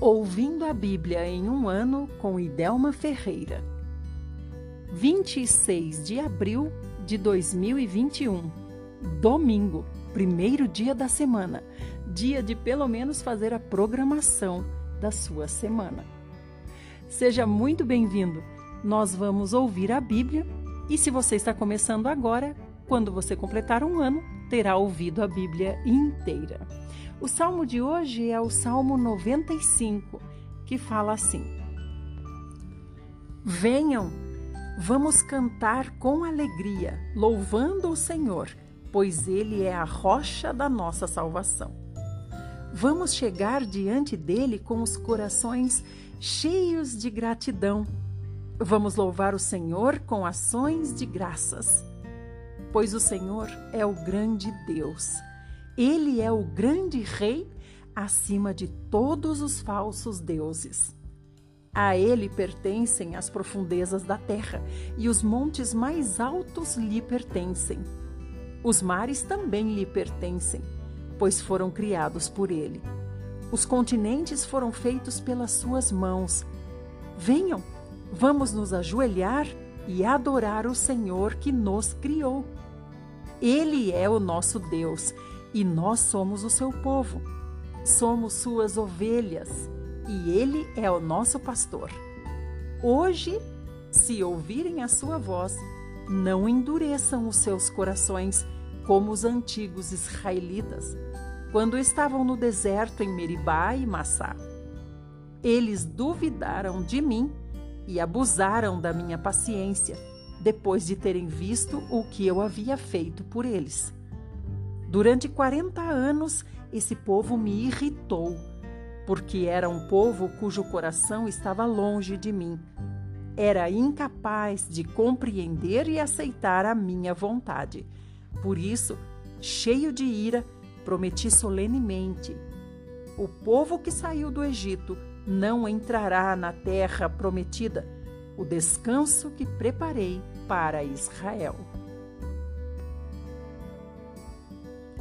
Ouvindo a Bíblia em um ano com Idelma Ferreira. 26 de abril de 2021. Domingo, primeiro dia da semana. Dia de pelo menos fazer a programação da sua semana. Seja muito bem-vindo. Nós vamos ouvir a Bíblia e se você está começando agora, quando você completar um ano, terá ouvido a Bíblia inteira. O salmo de hoje é o Salmo 95, que fala assim: Venham, vamos cantar com alegria, louvando o Senhor, pois Ele é a rocha da nossa salvação. Vamos chegar diante dele com os corações cheios de gratidão. Vamos louvar o Senhor com ações de graças, pois o Senhor é o grande Deus ele é o grande rei acima de todos os falsos deuses. A ele pertencem as profundezas da terra e os montes mais altos lhe pertencem. Os mares também lhe pertencem, pois foram criados por ele. Os continentes foram feitos pelas suas mãos. Venham, vamos nos ajoelhar e adorar o Senhor que nos criou. Ele é o nosso Deus e nós somos o seu povo. Somos suas ovelhas e ele é o nosso pastor. Hoje, se ouvirem a sua voz, não endureçam os seus corações como os antigos israelitas, quando estavam no deserto em Meribá e Massá. Eles duvidaram de mim e abusaram da minha paciência, depois de terem visto o que eu havia feito por eles. Durante 40 anos, esse povo me irritou, porque era um povo cujo coração estava longe de mim. Era incapaz de compreender e aceitar a minha vontade. Por isso, cheio de ira, prometi solenemente: o povo que saiu do Egito não entrará na terra prometida, o descanso que preparei para Israel.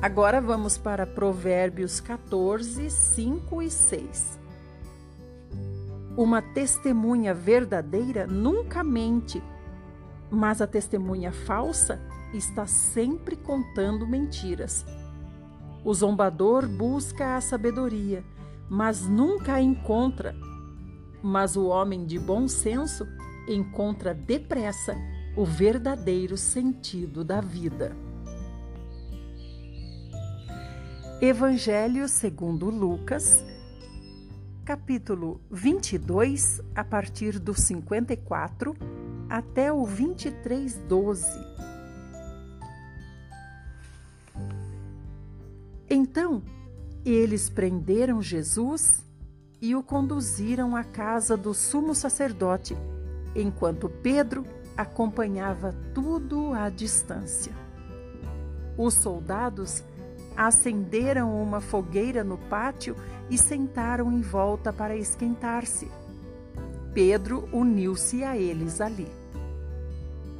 Agora vamos para Provérbios 14, 5 e 6. Uma testemunha verdadeira nunca mente, mas a testemunha falsa está sempre contando mentiras. O zombador busca a sabedoria, mas nunca a encontra. Mas o homem de bom senso encontra depressa o verdadeiro sentido da vida. Evangelho segundo Lucas, capítulo 22, a partir do 54 até o 23, 12. Então, eles prenderam Jesus e o conduziram à casa do sumo sacerdote, enquanto Pedro acompanhava tudo à distância. Os soldados acenderam uma fogueira no pátio e sentaram em volta para esquentar-se. Pedro uniu-se a eles ali.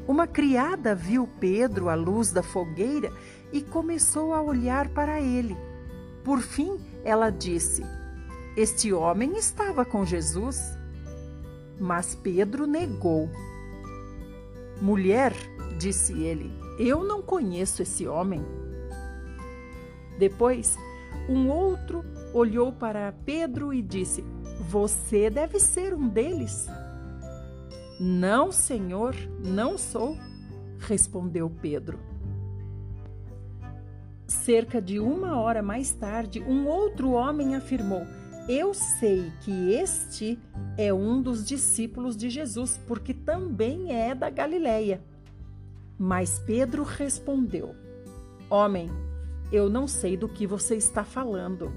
Uma criada viu Pedro à luz da fogueira e começou a olhar para ele. Por fim, ela disse: Este homem estava com Jesus. Mas Pedro negou. Mulher, disse ele, eu não conheço esse homem. Depois, um outro olhou para Pedro e disse: Você deve ser um deles. Não, senhor, não sou, respondeu Pedro. Cerca de uma hora mais tarde, um outro homem afirmou: Eu sei que este é um dos discípulos de Jesus, porque também é da Galileia. Mas Pedro respondeu: Homem, eu não sei do que você está falando.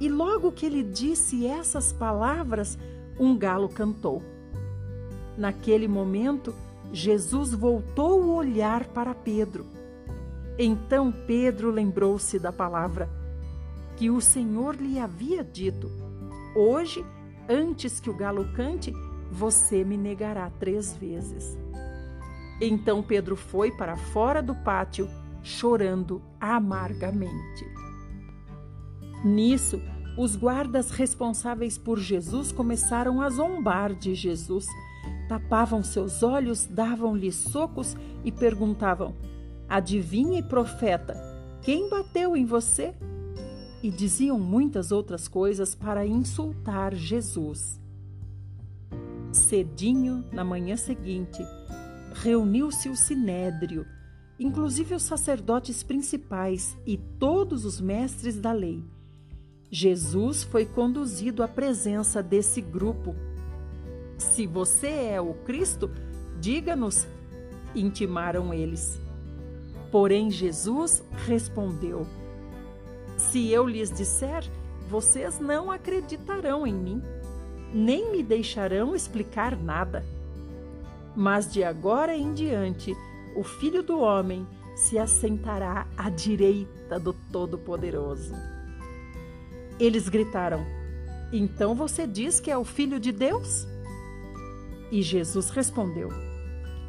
E logo que ele disse essas palavras, um galo cantou. Naquele momento, Jesus voltou o olhar para Pedro. Então Pedro lembrou-se da palavra que o Senhor lhe havia dito: Hoje, antes que o galo cante, você me negará três vezes. Então Pedro foi para fora do pátio chorando amargamente. Nisso, os guardas responsáveis por Jesus começaram a zombar de Jesus. Tapavam seus olhos, davam-lhe socos e perguntavam: Adivinhe, profeta, quem bateu em você? E diziam muitas outras coisas para insultar Jesus. Cedinho, na manhã seguinte, reuniu-se o sinédrio, inclusive os sacerdotes principais e todos os mestres da lei. Jesus foi conduzido à presença desse grupo. Se você é o Cristo, diga-nos, intimaram eles. Porém, Jesus respondeu: Se eu lhes disser, vocês não acreditarão em mim, nem me deixarão explicar nada. Mas de agora em diante, o Filho do Homem se assentará à direita do Todo-Poderoso. Eles gritaram: Então você diz que é o Filho de Deus? E Jesus respondeu: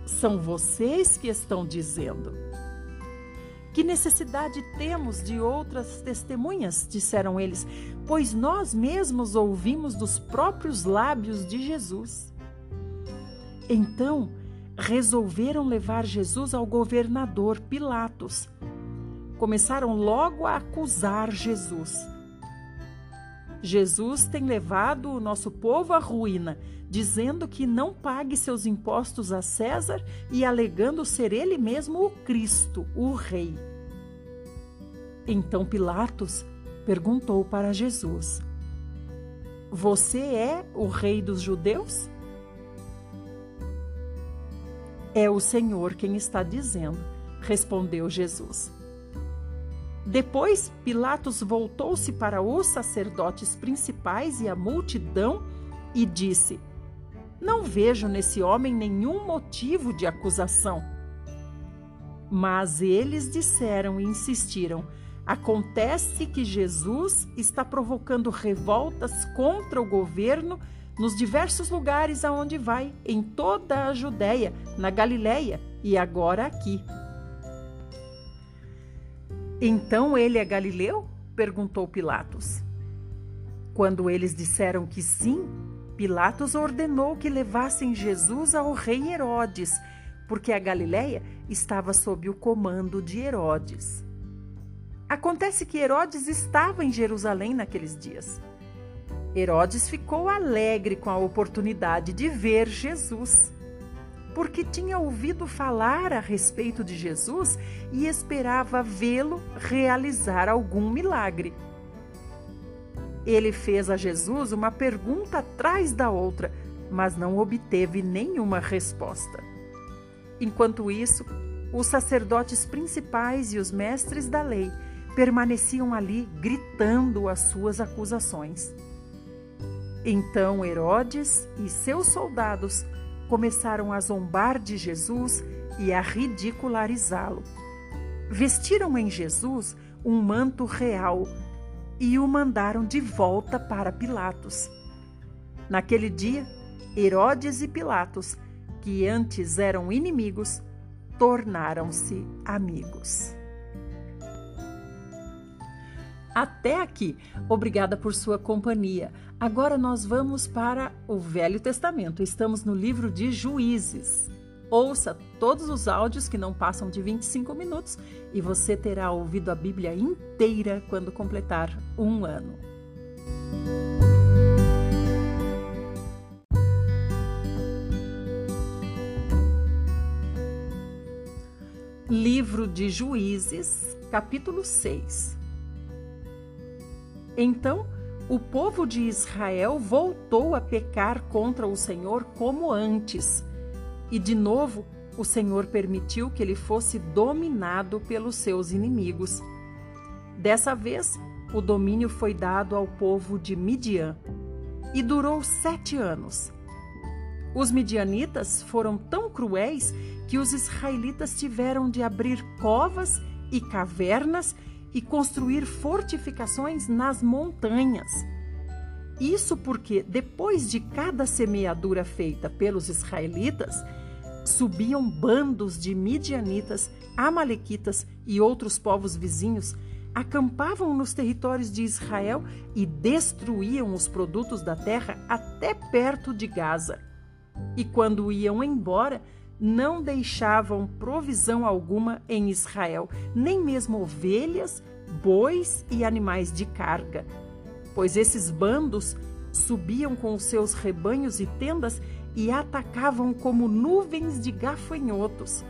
São vocês que estão dizendo. Que necessidade temos de outras testemunhas? disseram eles, pois nós mesmos ouvimos dos próprios lábios de Jesus. Então resolveram levar Jesus ao governador Pilatos. Começaram logo a acusar Jesus. Jesus tem levado o nosso povo à ruína, dizendo que não pague seus impostos a César e alegando ser ele mesmo o Cristo, o Rei. Então Pilatos perguntou para Jesus: Você é o Rei dos Judeus? É o Senhor quem está dizendo, respondeu Jesus. Depois, Pilatos voltou-se para os sacerdotes principais e a multidão e disse: Não vejo nesse homem nenhum motivo de acusação. Mas eles disseram e insistiram: Acontece que Jesus está provocando revoltas contra o governo nos diversos lugares aonde vai, em toda a Judéia, na Galiléia e agora aqui. Então ele é Galileu? perguntou Pilatos. Quando eles disseram que sim, Pilatos ordenou que levassem Jesus ao rei Herodes, porque a Galiléia estava sob o comando de Herodes. Acontece que Herodes estava em Jerusalém naqueles dias. Herodes ficou alegre com a oportunidade de ver Jesus porque tinha ouvido falar a respeito de Jesus e esperava vê-lo realizar algum milagre. Ele fez a Jesus uma pergunta atrás da outra, mas não obteve nenhuma resposta. Enquanto isso, os sacerdotes principais e os mestres da lei permaneciam ali gritando as suas acusações. Então Herodes e seus soldados começaram a zombar de Jesus e a ridicularizá-lo. Vestiram em Jesus um manto real e o mandaram de volta para Pilatos. Naquele dia, Herodes e Pilatos, que antes eram inimigos, tornaram-se amigos. Até aqui. Obrigada por sua companhia. Agora nós vamos para o Velho Testamento. Estamos no livro de Juízes. Ouça todos os áudios que não passam de 25 minutos e você terá ouvido a Bíblia inteira quando completar um ano. Livro de Juízes, capítulo 6 então o povo de Israel voltou a pecar contra o Senhor como antes. E de novo o Senhor permitiu que ele fosse dominado pelos seus inimigos. Dessa vez, o domínio foi dado ao povo de Midian e durou sete anos. Os midianitas foram tão cruéis que os israelitas tiveram de abrir covas e cavernas e construir fortificações nas montanhas. Isso porque, depois de cada semeadura feita pelos israelitas, subiam bandos de midianitas, amalequitas e outros povos vizinhos, acampavam nos territórios de Israel e destruíam os produtos da terra até perto de Gaza. E quando iam embora, não deixavam provisão alguma em Israel, nem mesmo ovelhas, bois e animais de carga, pois esses bandos subiam com os seus rebanhos e tendas e atacavam como nuvens de gafanhotos.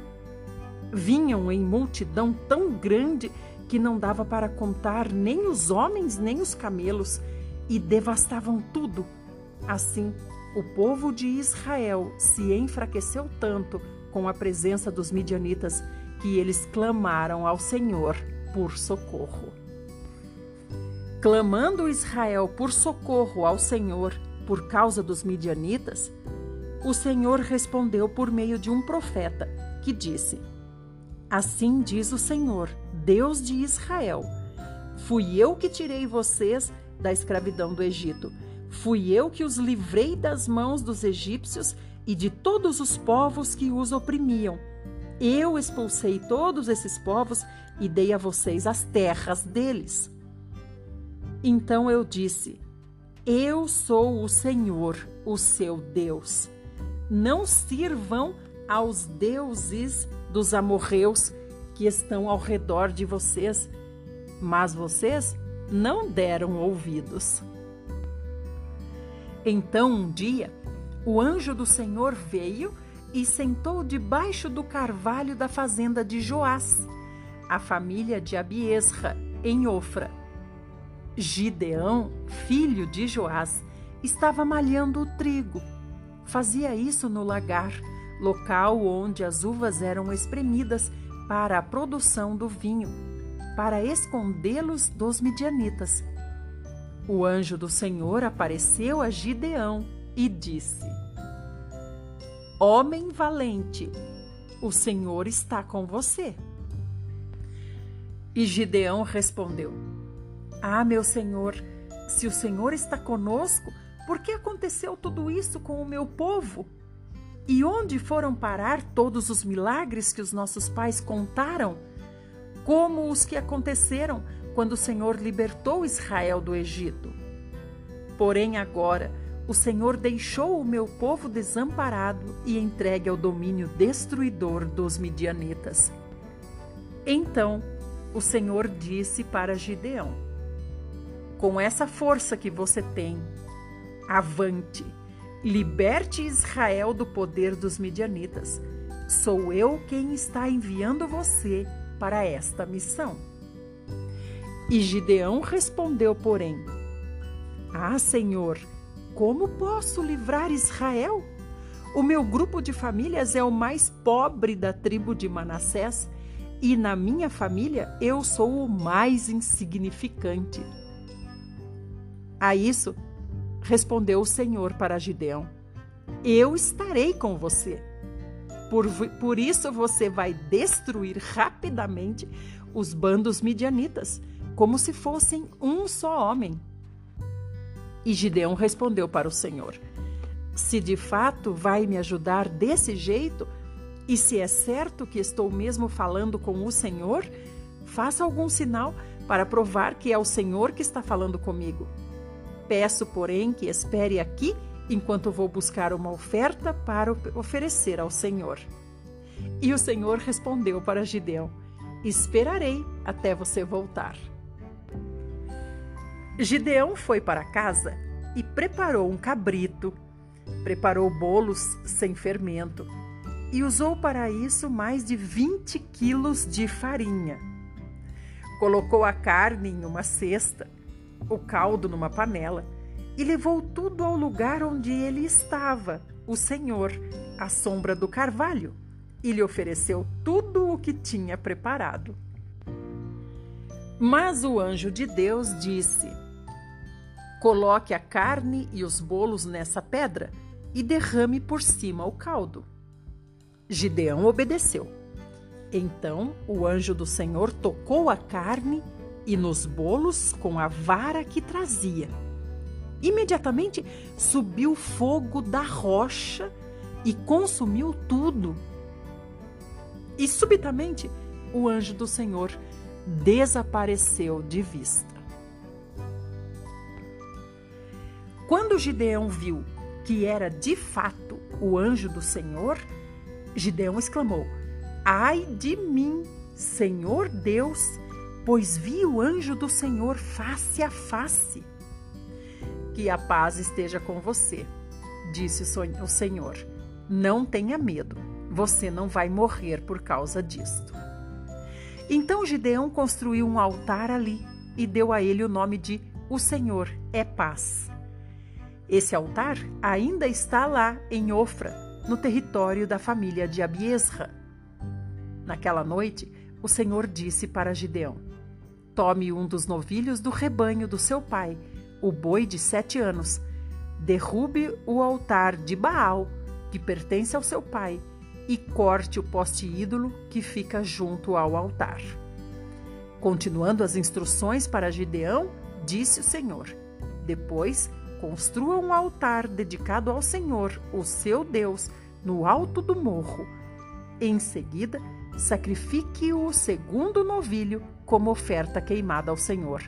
Vinham em multidão tão grande que não dava para contar nem os homens nem os camelos, e devastavam tudo. Assim, o povo de Israel se enfraqueceu tanto com a presença dos midianitas que eles clamaram ao Senhor por socorro. Clamando Israel por socorro ao Senhor por causa dos midianitas, o Senhor respondeu por meio de um profeta, que disse: Assim diz o Senhor, Deus de Israel: Fui eu que tirei vocês da escravidão do Egito. Fui eu que os livrei das mãos dos egípcios e de todos os povos que os oprimiam. Eu expulsei todos esses povos e dei a vocês as terras deles. Então eu disse: Eu sou o Senhor, o seu Deus não sirvam aos deuses dos amorreus que estão ao redor de vocês, mas vocês não deram ouvidos. Então um dia, o anjo do Senhor veio e sentou debaixo do carvalho da fazenda de Joás, a família de Abiesra, em Ofra. Gideão, filho de Joás, estava malhando o trigo Fazia isso no lagar, local onde as uvas eram espremidas para a produção do vinho, para escondê-los dos midianitas. O anjo do Senhor apareceu a Gideão e disse: Homem valente, o Senhor está com você. E Gideão respondeu: Ah, meu senhor, se o Senhor está conosco, por que aconteceu tudo isso com o meu povo? E onde foram parar todos os milagres que os nossos pais contaram? Como os que aconteceram quando o Senhor libertou Israel do Egito. Porém, agora, o Senhor deixou o meu povo desamparado e entregue ao domínio destruidor dos midianitas. Então, o Senhor disse para Gideão: Com essa força que você tem, Avante! Liberte Israel do poder dos midianitas. Sou eu quem está enviando você para esta missão. E Gideão respondeu, porém: Ah, Senhor, como posso livrar Israel? O meu grupo de famílias é o mais pobre da tribo de Manassés e na minha família eu sou o mais insignificante. A isso, Respondeu o Senhor para Gideão: Eu estarei com você. Por, por isso você vai destruir rapidamente os bandos midianitas, como se fossem um só homem. E Gideão respondeu para o Senhor: Se de fato vai me ajudar desse jeito, e se é certo que estou mesmo falando com o Senhor, faça algum sinal para provar que é o Senhor que está falando comigo. Peço, porém, que espere aqui enquanto vou buscar uma oferta para oferecer ao Senhor. E o Senhor respondeu para Gideão: Esperarei até você voltar. Gideão foi para casa e preparou um cabrito, preparou bolos sem fermento e usou para isso mais de 20 quilos de farinha. Colocou a carne em uma cesta o caldo numa panela e levou tudo ao lugar onde ele estava, o Senhor, à sombra do carvalho, e lhe ofereceu tudo o que tinha preparado. Mas o anjo de Deus disse: Coloque a carne e os bolos nessa pedra e derrame por cima o caldo. Gideão obedeceu. Então o anjo do Senhor tocou a carne e nos bolos com a vara que trazia. Imediatamente subiu fogo da rocha e consumiu tudo. E subitamente o anjo do Senhor desapareceu de vista. Quando Gideão viu que era de fato o anjo do Senhor, Gideão exclamou: Ai de mim, Senhor Deus, pois vi o anjo do Senhor face a face. Que a paz esteja com você, disse o Senhor. Não tenha medo, você não vai morrer por causa disto. Então Gideão construiu um altar ali e deu a ele o nome de O Senhor é Paz. Esse altar ainda está lá em Ofra, no território da família de Abiesra. Naquela noite, o Senhor disse para Gideão: Tome um dos novilhos do rebanho do seu pai, o boi de sete anos, derrube o altar de Baal, que pertence ao seu pai, e corte o poste ídolo que fica junto ao altar. Continuando as instruções para Gideão, disse o Senhor: Depois construa um altar dedicado ao Senhor, o seu Deus, no alto do morro. Em seguida, sacrifique o segundo novilho como oferta queimada ao Senhor.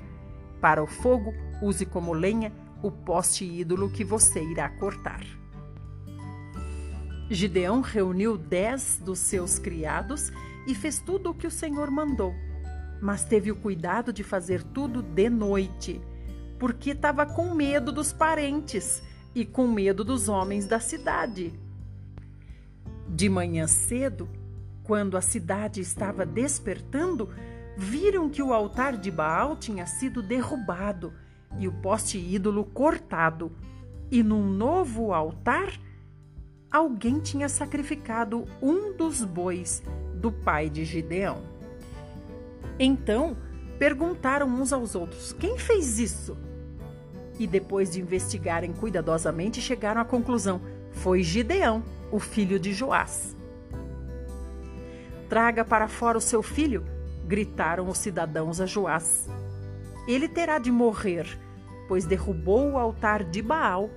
Para o fogo, use como lenha o poste ídolo que você irá cortar. Gideão reuniu dez dos seus criados e fez tudo o que o Senhor mandou, mas teve o cuidado de fazer tudo de noite porque estava com medo dos parentes e com medo dos homens da cidade. De manhã cedo, quando a cidade estava despertando, viram que o altar de Baal tinha sido derrubado e o poste ídolo cortado, e num novo altar alguém tinha sacrificado um dos bois do pai de Gideão. Então perguntaram uns aos outros: Quem fez isso? E depois de investigarem cuidadosamente, chegaram à conclusão: foi Gideão, o filho de Joás. Traga para fora o seu filho, gritaram os cidadãos a Joás. Ele terá de morrer, pois derrubou o altar de Baal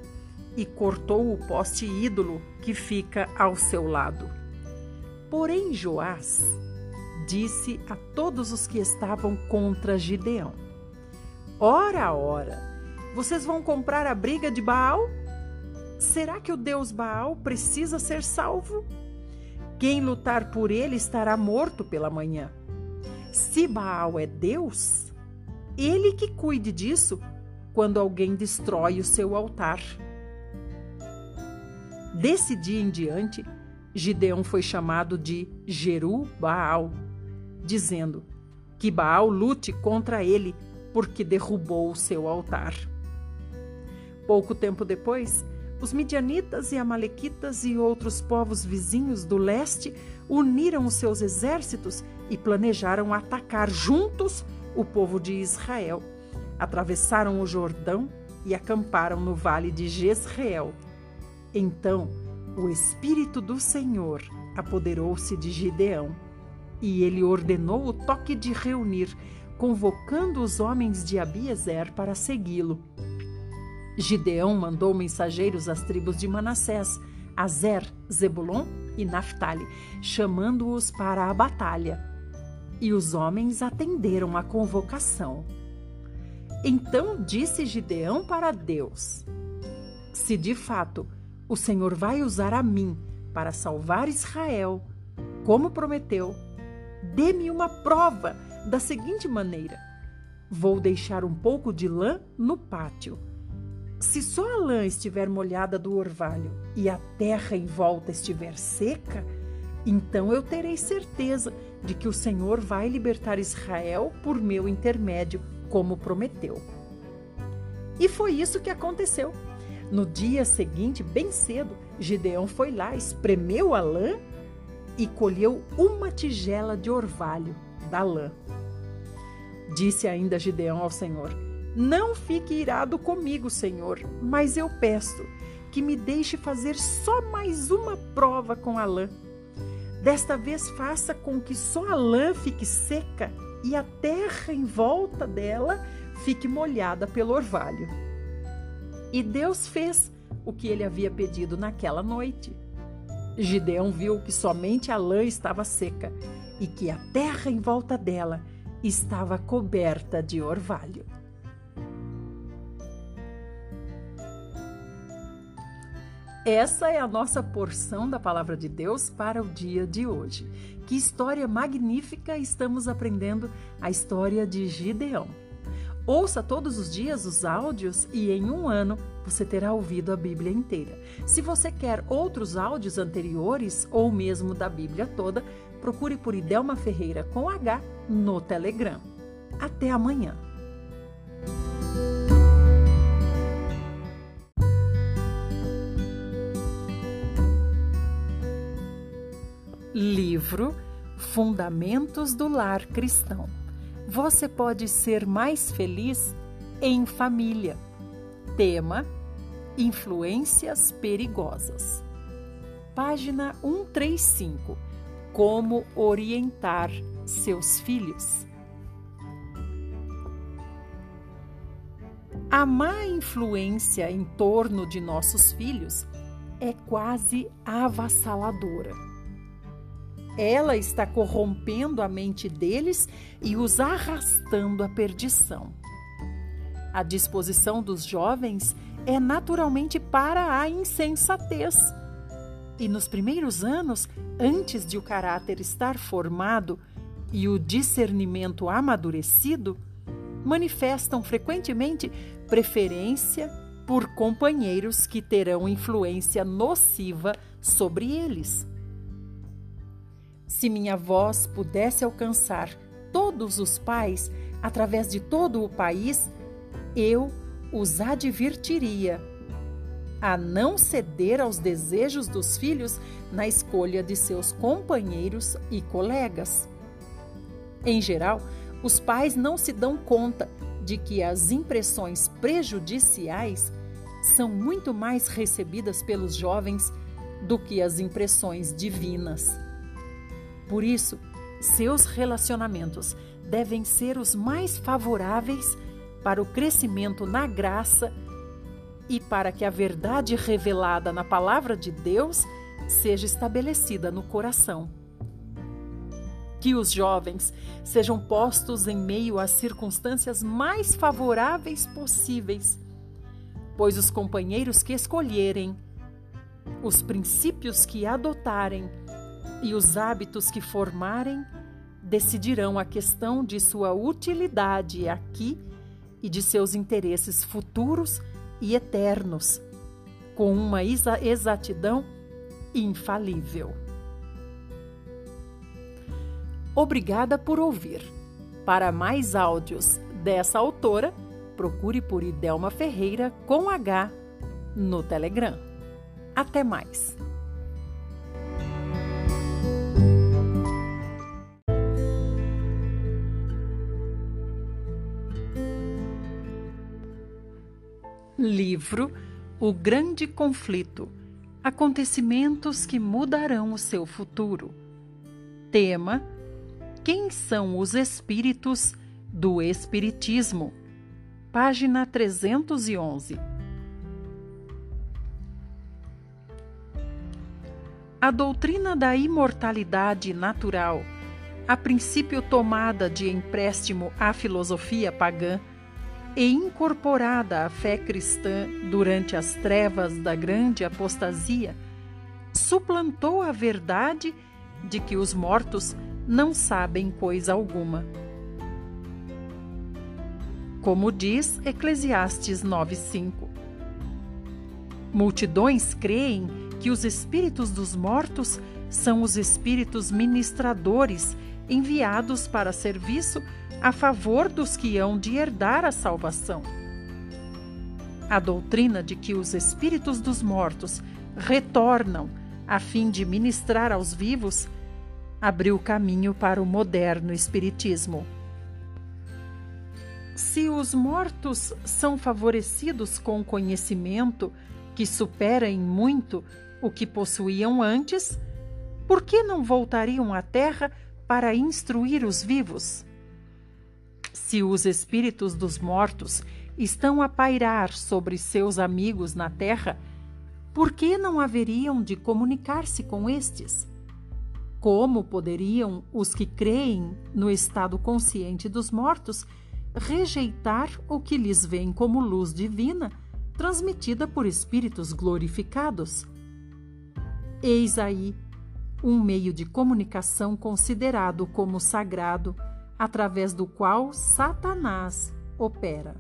e cortou o poste ídolo que fica ao seu lado. Porém, Joás disse a todos os que estavam contra Gideão: Ora, ora, vocês vão comprar a briga de Baal? Será que o Deus Baal precisa ser salvo? Quem lutar por ele estará morto pela manhã. Se Baal é Deus, ele que cuide disso quando alguém destrói o seu altar. Desse dia em diante, Gideão foi chamado de Jeru Baal dizendo: Que Baal lute contra ele, porque derrubou o seu altar. Pouco tempo depois, os midianitas e amalequitas e outros povos vizinhos do leste uniram os seus exércitos e planejaram atacar juntos o povo de Israel. Atravessaram o Jordão e acamparam no vale de Jezreel. Então, o Espírito do Senhor apoderou-se de Gideão e ele ordenou o toque de reunir, convocando os homens de Abiezer para segui-lo. Gideão mandou mensageiros às tribos de Manassés, Azer, Zebulon e Naphtali, chamando-os para a batalha. E os homens atenderam à convocação. Então disse Gideão para Deus: Se de fato o Senhor vai usar a mim para salvar Israel, como prometeu, Dê-me uma prova da seguinte maneira: vou deixar um pouco de lã no pátio. Se só a lã estiver molhada do orvalho e a terra em volta estiver seca, então eu terei certeza de que o Senhor vai libertar Israel por meu intermédio, como prometeu. E foi isso que aconteceu. No dia seguinte, bem cedo, Gideão foi lá, espremeu a lã e colheu uma tigela de orvalho da lã. Disse ainda Gideão ao Senhor: Não fique irado comigo, Senhor, mas eu peço que me deixe fazer só mais uma prova com a lã. Desta vez faça com que só a lã fique seca e a terra em volta dela fique molhada pelo orvalho. E Deus fez o que ele havia pedido naquela noite. Gideão viu que somente a lã estava seca e que a terra em volta dela estava coberta de orvalho. Essa é a nossa porção da palavra de Deus para o dia de hoje. Que história magnífica estamos aprendendo a história de Gideão. Ouça todos os dias os áudios e em um ano você terá ouvido a Bíblia inteira. Se você quer outros áudios anteriores ou mesmo da Bíblia toda, procure por Idelma Ferreira com H no Telegram. Até amanhã! Livro Fundamentos do Lar Cristão. Você pode ser mais feliz em família. Tema: Influências perigosas. Página 135. Como orientar seus filhos. A má influência em torno de nossos filhos é quase avassaladora. Ela está corrompendo a mente deles e os arrastando à perdição. A disposição dos jovens é naturalmente para a insensatez. E nos primeiros anos, antes de o caráter estar formado e o discernimento amadurecido, manifestam frequentemente preferência por companheiros que terão influência nociva sobre eles. Se minha voz pudesse alcançar todos os pais através de todo o país, eu os advertiria a não ceder aos desejos dos filhos na escolha de seus companheiros e colegas. Em geral, os pais não se dão conta de que as impressões prejudiciais são muito mais recebidas pelos jovens do que as impressões divinas. Por isso, seus relacionamentos devem ser os mais favoráveis para o crescimento na graça e para que a verdade revelada na palavra de Deus seja estabelecida no coração. Que os jovens sejam postos em meio às circunstâncias mais favoráveis possíveis, pois os companheiros que escolherem, os princípios que adotarem, e os hábitos que formarem decidirão a questão de sua utilidade aqui e de seus interesses futuros e eternos, com uma exatidão infalível. Obrigada por ouvir. Para mais áudios dessa autora, procure por Idelma Ferreira com H no Telegram. Até mais! Livro O Grande Conflito Acontecimentos que mudarão o seu futuro. Tema: Quem são os espíritos do Espiritismo? Página 311. A doutrina da imortalidade natural, a princípio tomada de empréstimo à filosofia pagã, e incorporada à fé cristã durante as trevas da grande apostasia, suplantou a verdade de que os mortos não sabem coisa alguma. Como diz Eclesiastes 9:5. Multidões creem que os espíritos dos mortos são os espíritos ministradores enviados para serviço a favor dos que hão de herdar a salvação. A doutrina de que os espíritos dos mortos retornam a fim de ministrar aos vivos abriu caminho para o moderno espiritismo. Se os mortos são favorecidos com conhecimento que supera em muito o que possuíam antes, por que não voltariam à Terra para instruir os vivos? Se os espíritos dos mortos estão a pairar sobre seus amigos na terra, por que não haveriam de comunicar-se com estes? Como poderiam os que creem no estado consciente dos mortos rejeitar o que lhes vem como luz divina, transmitida por espíritos glorificados? Eis aí um meio de comunicação considerado como sagrado, através do qual Satanás opera.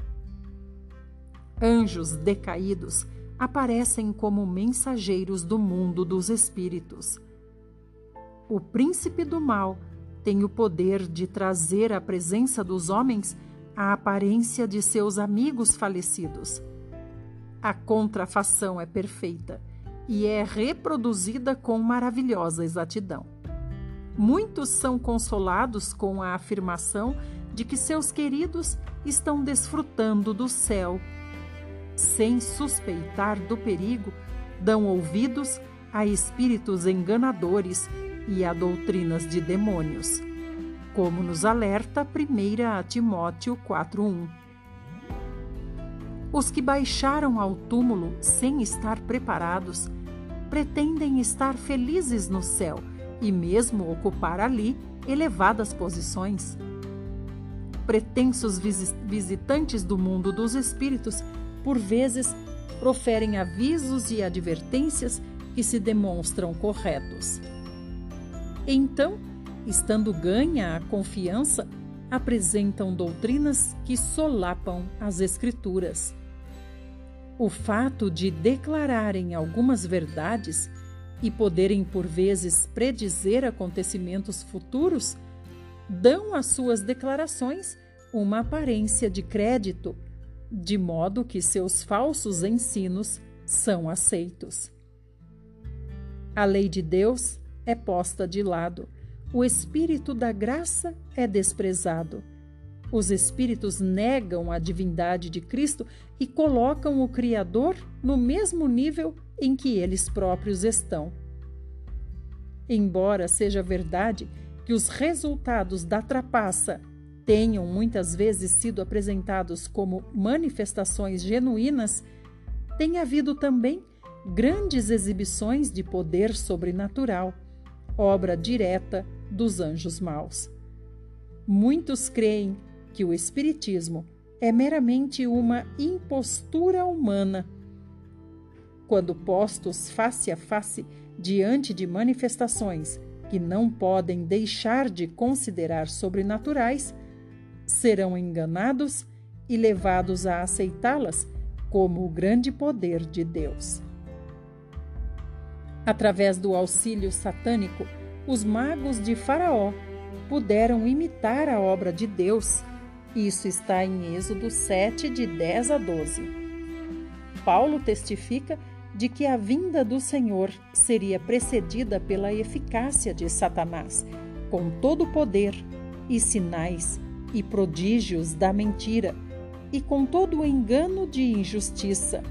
Anjos decaídos aparecem como mensageiros do mundo dos espíritos. O príncipe do mal tem o poder de trazer à presença dos homens a aparência de seus amigos falecidos. A contrafação é perfeita e é reproduzida com maravilhosa exatidão. Muitos são consolados com a afirmação de que seus queridos estão desfrutando do céu. Sem suspeitar do perigo, dão ouvidos a espíritos enganadores e a doutrinas de demônios, como nos alerta 1 Timóteo 4:1. Os que baixaram ao túmulo sem estar preparados pretendem estar felizes no céu e mesmo ocupar ali elevadas posições. Pretensos visitantes do mundo dos espíritos, por vezes, proferem avisos e advertências que se demonstram corretos. Então, estando ganha a confiança, apresentam doutrinas que solapam as Escrituras. O fato de declararem algumas verdades e poderem por vezes predizer acontecimentos futuros dão às suas declarações uma aparência de crédito, de modo que seus falsos ensinos são aceitos. A lei de Deus é posta de lado, o espírito da graça é desprezado os espíritos negam a divindade de Cristo e colocam o Criador no mesmo nível em que eles próprios estão. Embora seja verdade que os resultados da trapaça tenham muitas vezes sido apresentados como manifestações genuínas, tem havido também grandes exibições de poder sobrenatural, obra direta dos anjos maus. Muitos creem que o Espiritismo é meramente uma impostura humana. Quando postos face a face diante de manifestações que não podem deixar de considerar sobrenaturais, serão enganados e levados a aceitá-las como o grande poder de Deus. Através do auxílio satânico, os magos de Faraó puderam imitar a obra de Deus isso está em Êxodo 7, de 10 a 12. Paulo testifica de que a vinda do Senhor seria precedida pela eficácia de Satanás, com todo o poder e sinais e prodígios da mentira e com todo o engano de injustiça.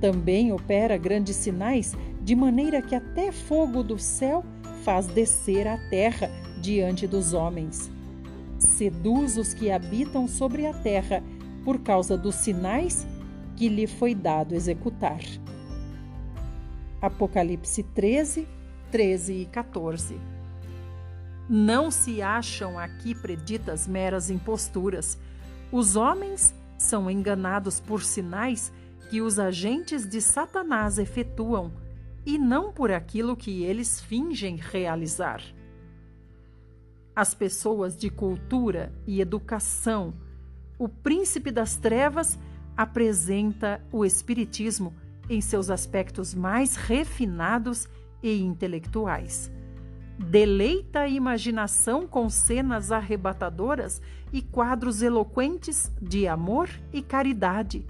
Também opera grandes sinais, de maneira que até fogo do céu faz descer à terra diante dos homens seduz os que habitam sobre a terra por causa dos sinais que lhe foi dado executar. Apocalipse 13, 13 e 14. Não se acham aqui preditas meras imposturas. Os homens são enganados por sinais que os agentes de Satanás efetuam e não por aquilo que eles fingem realizar as pessoas de cultura e educação, o príncipe das trevas apresenta o Espiritismo em seus aspectos mais refinados e intelectuais. Deleita a imaginação com cenas arrebatadoras e quadros eloquentes de amor e caridade.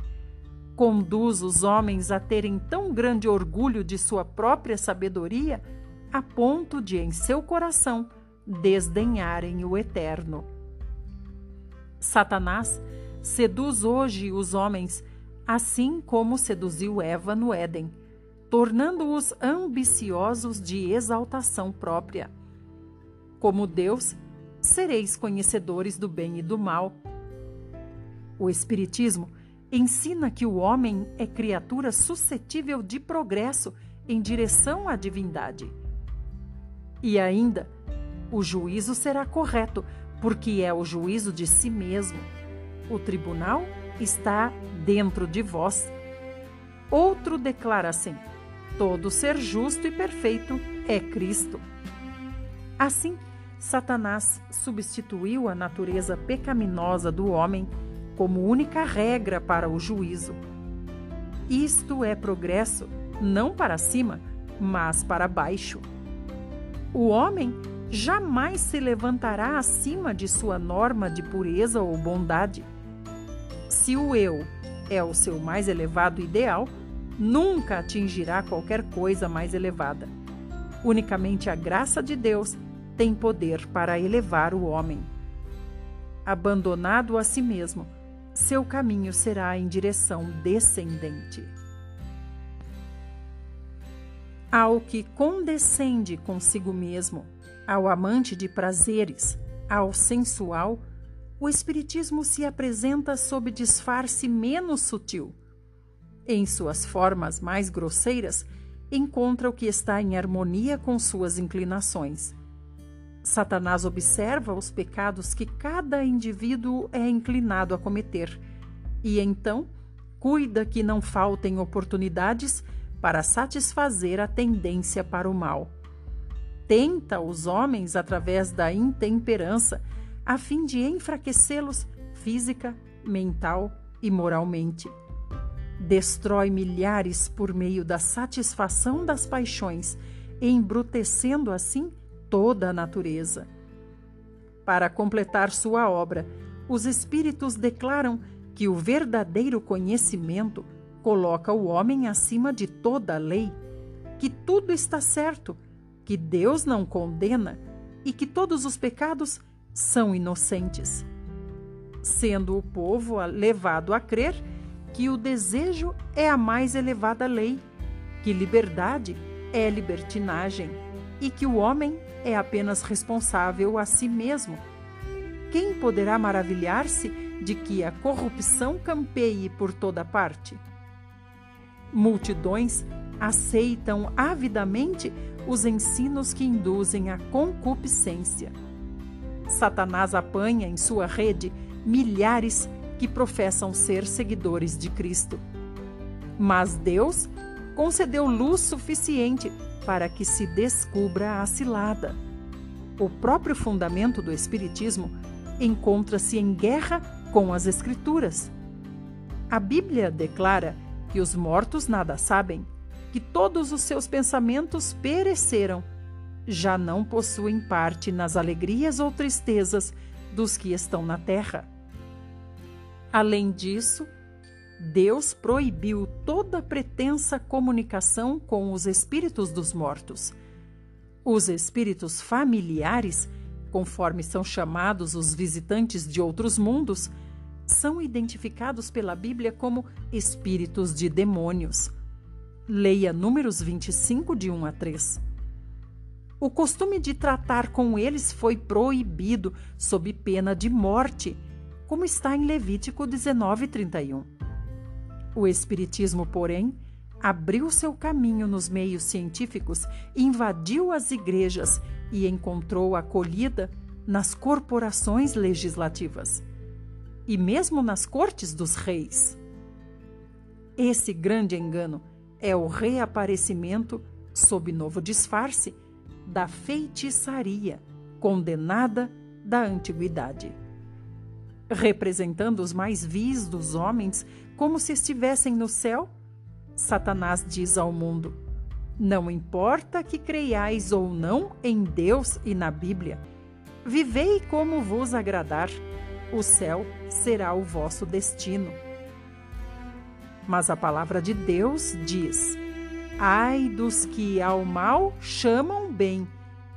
Conduz os homens a terem tão grande orgulho de sua própria sabedoria, a ponto de, em seu coração, desdenharem o eterno. Satanás seduz hoje os homens, assim como seduziu Eva no Éden, tornando-os ambiciosos de exaltação própria. Como Deus, sereis conhecedores do bem e do mal. O Espiritismo ensina que o homem é criatura suscetível de progresso em direção à divindade E ainda, o juízo será correto, porque é o juízo de si mesmo. O tribunal está dentro de vós. Outro declara assim: todo ser justo e perfeito é Cristo. Assim, Satanás substituiu a natureza pecaminosa do homem como única regra para o juízo. Isto é progresso, não para cima, mas para baixo. O homem jamais se levantará acima de sua norma de pureza ou bondade. Se o eu é o seu mais elevado ideal, nunca atingirá qualquer coisa mais elevada. Unicamente a graça de Deus tem poder para elevar o homem. Abandonado a si mesmo, seu caminho será em direção descendente. Ao que condescende consigo mesmo, ao amante de prazeres, ao sensual, o Espiritismo se apresenta sob disfarce menos sutil. Em suas formas mais grosseiras, encontra o que está em harmonia com suas inclinações. Satanás observa os pecados que cada indivíduo é inclinado a cometer e então cuida que não faltem oportunidades para satisfazer a tendência para o mal. Tenta os homens através da intemperança, a fim de enfraquecê-los física, mental e moralmente. Destrói milhares por meio da satisfação das paixões, embrutecendo assim toda a natureza. Para completar sua obra, os espíritos declaram que o verdadeiro conhecimento coloca o homem acima de toda a lei, que tudo está certo, que Deus não condena e que todos os pecados são inocentes. Sendo o povo levado a crer que o desejo é a mais elevada lei, que liberdade é libertinagem e que o homem é apenas responsável a si mesmo. Quem poderá maravilhar-se de que a corrupção campeie por toda parte? Multidões aceitam avidamente os ensinos que induzem à concupiscência. Satanás apanha em sua rede milhares que professam ser seguidores de Cristo. Mas Deus concedeu luz suficiente para que se descubra a cilada. O próprio fundamento do Espiritismo encontra-se em guerra com as Escrituras. A Bíblia declara que os mortos nada sabem, que todos os seus pensamentos pereceram, já não possuem parte nas alegrias ou tristezas dos que estão na terra. Além disso, Deus proibiu toda pretensa comunicação com os espíritos dos mortos. Os espíritos familiares, conforme são chamados os visitantes de outros mundos, são identificados pela Bíblia como espíritos de demônios. Leia Números 25, de 1 a 3. O costume de tratar com eles foi proibido sob pena de morte, como está em Levítico 19, 31. O Espiritismo, porém, abriu seu caminho nos meios científicos, invadiu as igrejas e encontrou acolhida nas corporações legislativas e mesmo nas cortes dos reis. Esse grande engano é o reaparecimento, sob novo disfarce, da feitiçaria condenada da antiguidade. Representando os mais vis dos homens como se estivessem no céu, Satanás diz ao mundo: Não importa que creiais ou não em Deus e na Bíblia, vivei como vos agradar o céu será o vosso destino. Mas a palavra de Deus diz: Ai dos que ao mal chamam bem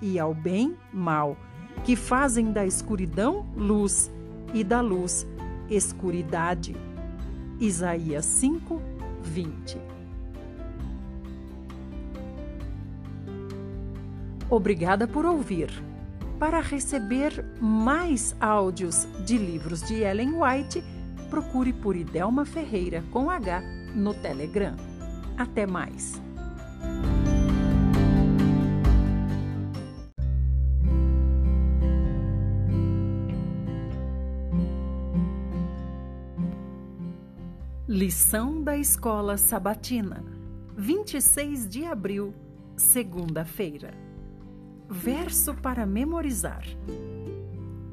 e ao bem mal, que fazem da escuridão luz e da luz escuridade. Isaías 5, 20. Obrigada por ouvir. Para receber mais áudios de livros de Ellen White, procure por Idelma Ferreira com H no Telegram. Até mais! Lição da Escola Sabatina, 26 de abril, segunda-feira. Verso para memorizar.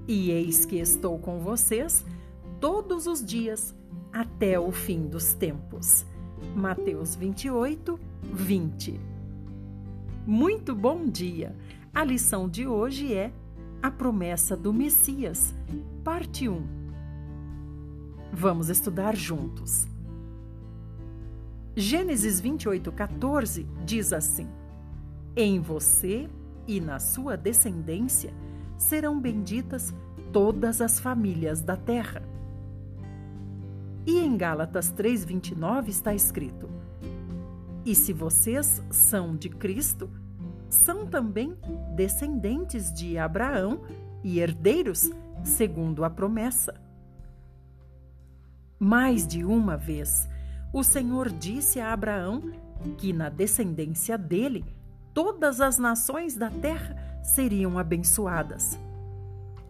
E eis que estou com vocês todos os dias até o fim dos tempos. Mateus 28, 20. Muito bom dia! A lição de hoje é A Promessa do Messias, parte 1 Vamos estudar juntos. Gênesis 28, 14 diz assim: Em você e na sua descendência serão benditas todas as famílias da terra. E em Gálatas 3:29 está escrito: E se vocês são de Cristo, são também descendentes de Abraão e herdeiros segundo a promessa. Mais de uma vez, o Senhor disse a Abraão que na descendência dele todas as nações da terra seriam abençoadas.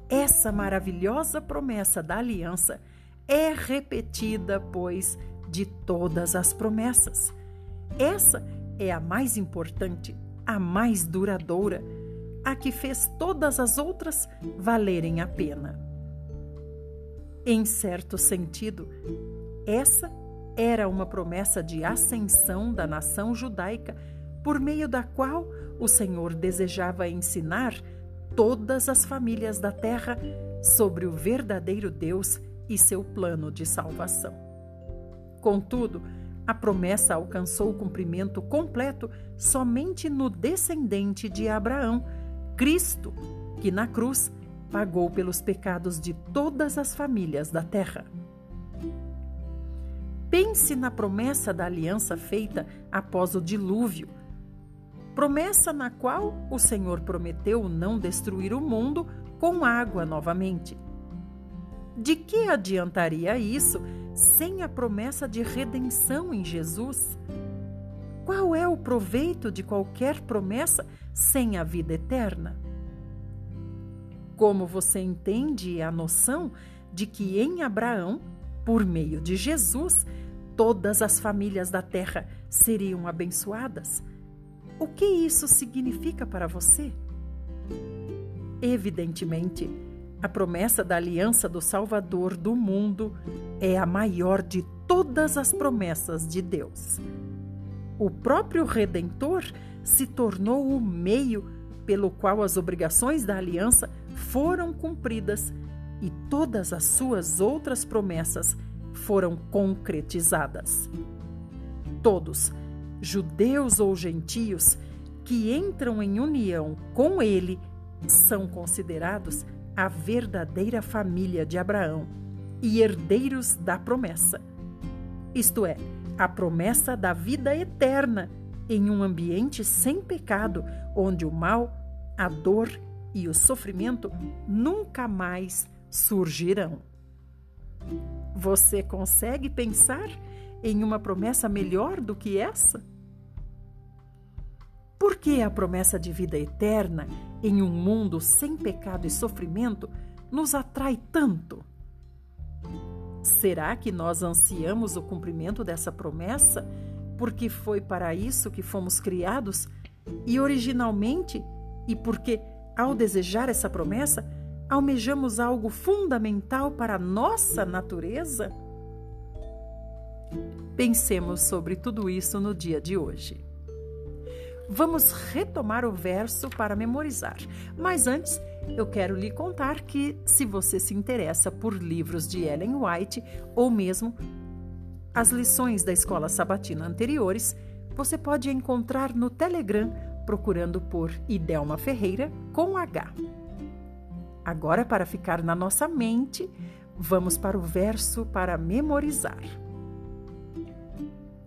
Essa maravilhosa promessa da aliança é repetida, pois, de todas as promessas. Essa é a mais importante, a mais duradoura, a que fez todas as outras valerem a pena. Em certo sentido, essa era uma promessa de ascensão da nação judaica, por meio da qual o Senhor desejava ensinar todas as famílias da terra sobre o verdadeiro Deus e seu plano de salvação. Contudo, a promessa alcançou o cumprimento completo somente no descendente de Abraão, Cristo, que na cruz pagou pelos pecados de todas as famílias da terra. Pense na promessa da aliança feita após o dilúvio, promessa na qual o Senhor prometeu não destruir o mundo com água novamente. De que adiantaria isso sem a promessa de redenção em Jesus? Qual é o proveito de qualquer promessa sem a vida eterna? Como você entende a noção de que em Abraão, por meio de Jesus, todas as famílias da terra seriam abençoadas? O que isso significa para você? Evidentemente, a promessa da aliança do Salvador do mundo é a maior de todas as promessas de Deus. O próprio Redentor se tornou o meio pelo qual as obrigações da aliança foram cumpridas e todas as suas outras promessas foram concretizadas. Todos, judeus ou gentios, que entram em união com ele, são considerados a verdadeira família de Abraão e herdeiros da promessa. Isto é, a promessa da vida eterna em um ambiente sem pecado, onde o mal, a dor e o sofrimento nunca mais surgirão. Você consegue pensar em uma promessa melhor do que essa? Por que a promessa de vida eterna em um mundo sem pecado e sofrimento nos atrai tanto? Será que nós ansiamos o cumprimento dessa promessa porque foi para isso que fomos criados e originalmente e porque ao desejar essa promessa, almejamos algo fundamental para a nossa natureza? Pensemos sobre tudo isso no dia de hoje. Vamos retomar o verso para memorizar, mas antes eu quero lhe contar que, se você se interessa por livros de Ellen White ou mesmo as lições da escola sabatina anteriores, você pode encontrar no Telegram procurando por Idelma Ferreira com H. Agora, para ficar na nossa mente, vamos para o verso para memorizar.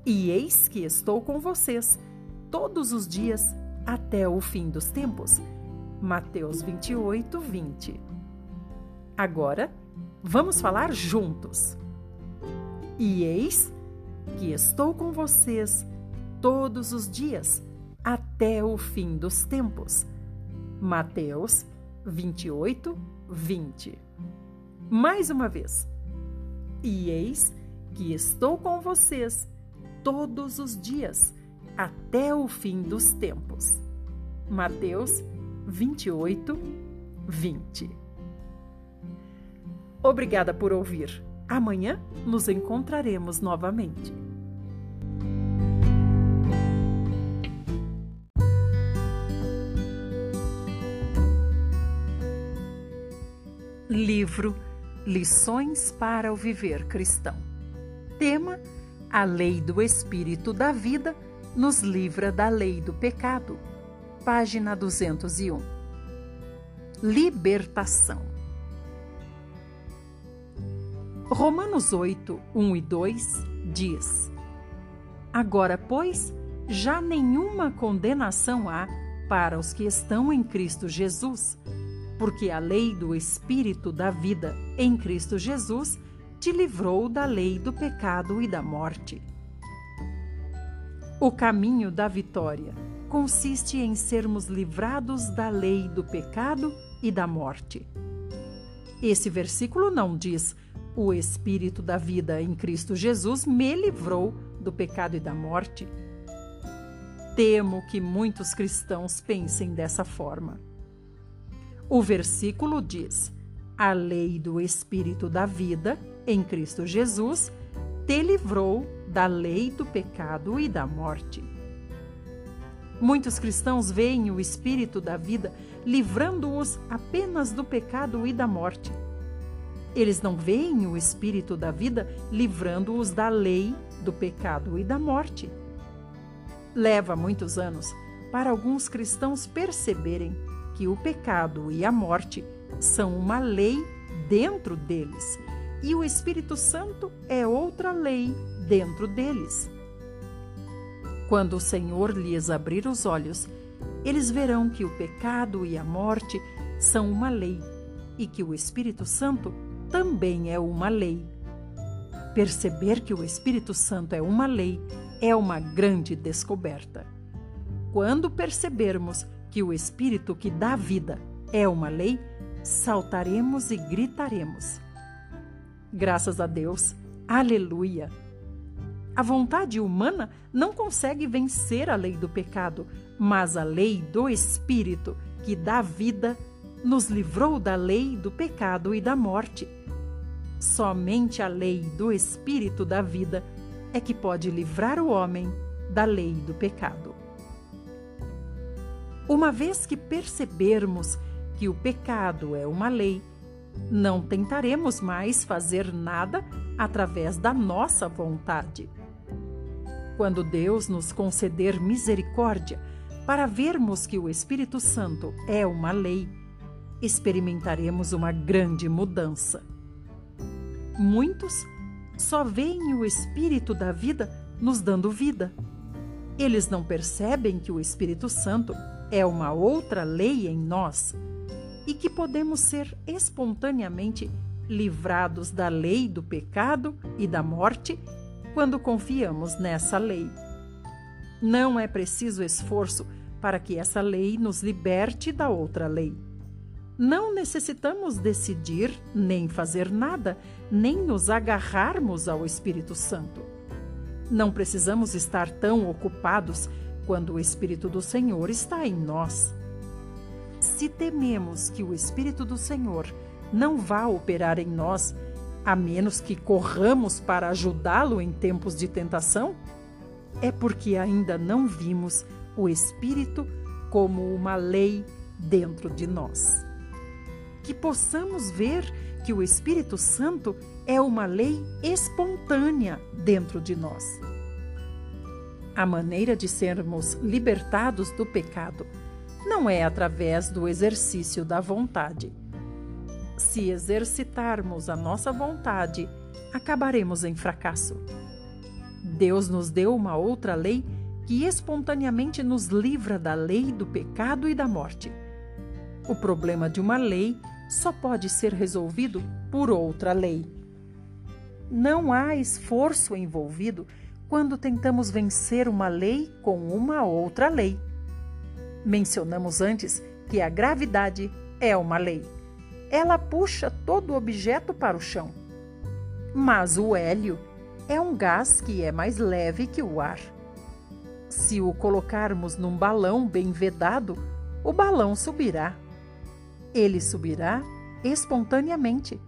E eis que estou com vocês todos os dias até o fim dos tempos. Mateus 28, 20. Agora, vamos falar juntos. E eis que estou com vocês todos os dias até o fim dos tempos. Mateus 28, 20. Mais uma vez. E eis que estou com vocês todos os dias, até o fim dos tempos. Mateus 28, 20. Obrigada por ouvir. Amanhã nos encontraremos novamente. Livro Lições para o Viver Cristão. Tema: A lei do Espírito da vida nos livra da lei do pecado. Página 201. Libertação. Romanos 8, 1 e 2 diz: Agora, pois, já nenhuma condenação há para os que estão em Cristo Jesus porque a lei do Espírito da vida em Cristo Jesus te livrou da lei do pecado e da morte. O caminho da vitória consiste em sermos livrados da lei do pecado e da morte. Esse versículo não diz: O Espírito da vida em Cristo Jesus me livrou do pecado e da morte. Temo que muitos cristãos pensem dessa forma. O versículo diz: A lei do Espírito da vida, em Cristo Jesus, te livrou da lei do pecado e da morte. Muitos cristãos veem o Espírito da vida livrando-os apenas do pecado e da morte. Eles não veem o Espírito da vida livrando-os da lei, do pecado e da morte. Leva muitos anos para alguns cristãos perceberem que o pecado e a morte são uma lei dentro deles e o Espírito Santo é outra lei dentro deles. Quando o Senhor lhes abrir os olhos, eles verão que o pecado e a morte são uma lei e que o Espírito Santo também é uma lei. Perceber que o Espírito Santo é uma lei é uma grande descoberta. Quando percebermos que o Espírito que dá vida é uma lei, saltaremos e gritaremos. Graças a Deus, aleluia! A vontade humana não consegue vencer a lei do pecado, mas a lei do Espírito, que dá vida, nos livrou da lei do pecado e da morte. Somente a lei do Espírito da vida é que pode livrar o homem da lei do pecado. Uma vez que percebermos que o pecado é uma lei, não tentaremos mais fazer nada através da nossa vontade. Quando Deus nos conceder misericórdia para vermos que o Espírito Santo é uma lei, experimentaremos uma grande mudança. Muitos só veem o Espírito da vida nos dando vida. Eles não percebem que o Espírito Santo é uma outra lei em nós e que podemos ser espontaneamente livrados da lei do pecado e da morte quando confiamos nessa lei. Não é preciso esforço para que essa lei nos liberte da outra lei. Não necessitamos decidir, nem fazer nada, nem nos agarrarmos ao Espírito Santo. Não precisamos estar tão ocupados quando o Espírito do Senhor está em nós. Se tememos que o Espírito do Senhor não vá operar em nós, a menos que corramos para ajudá-lo em tempos de tentação, é porque ainda não vimos o Espírito como uma lei dentro de nós. Que possamos ver que o Espírito Santo é uma lei espontânea dentro de nós. A maneira de sermos libertados do pecado não é através do exercício da vontade. Se exercitarmos a nossa vontade, acabaremos em fracasso. Deus nos deu uma outra lei que espontaneamente nos livra da lei do pecado e da morte. O problema de uma lei só pode ser resolvido por outra lei. Não há esforço envolvido quando tentamos vencer uma lei com uma outra lei. Mencionamos antes que a gravidade é uma lei. Ela puxa todo objeto para o chão. Mas o hélio é um gás que é mais leve que o ar. Se o colocarmos num balão bem vedado, o balão subirá. Ele subirá espontaneamente.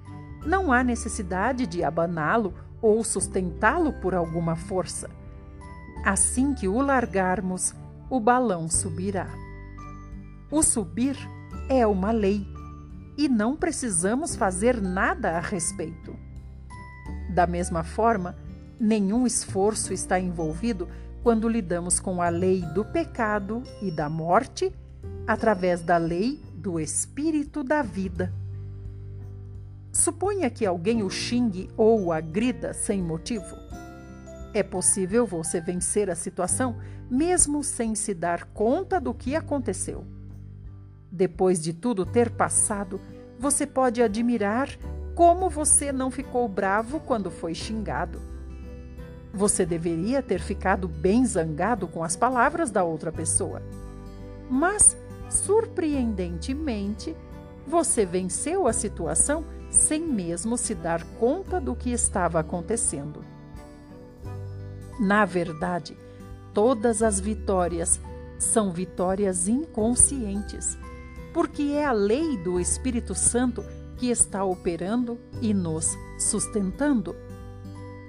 Não há necessidade de abaná-lo ou sustentá-lo por alguma força. Assim que o largarmos, o balão subirá. O subir é uma lei e não precisamos fazer nada a respeito. Da mesma forma, nenhum esforço está envolvido quando lidamos com a lei do pecado e da morte através da lei do espírito da vida. Suponha que alguém o xingue ou o agrida sem motivo. É possível você vencer a situação mesmo sem se dar conta do que aconteceu. Depois de tudo ter passado, você pode admirar como você não ficou bravo quando foi xingado. Você deveria ter ficado bem zangado com as palavras da outra pessoa. Mas, surpreendentemente, você venceu a situação sem mesmo se dar conta do que estava acontecendo. Na verdade, todas as vitórias são vitórias inconscientes, porque é a lei do Espírito Santo que está operando e nos sustentando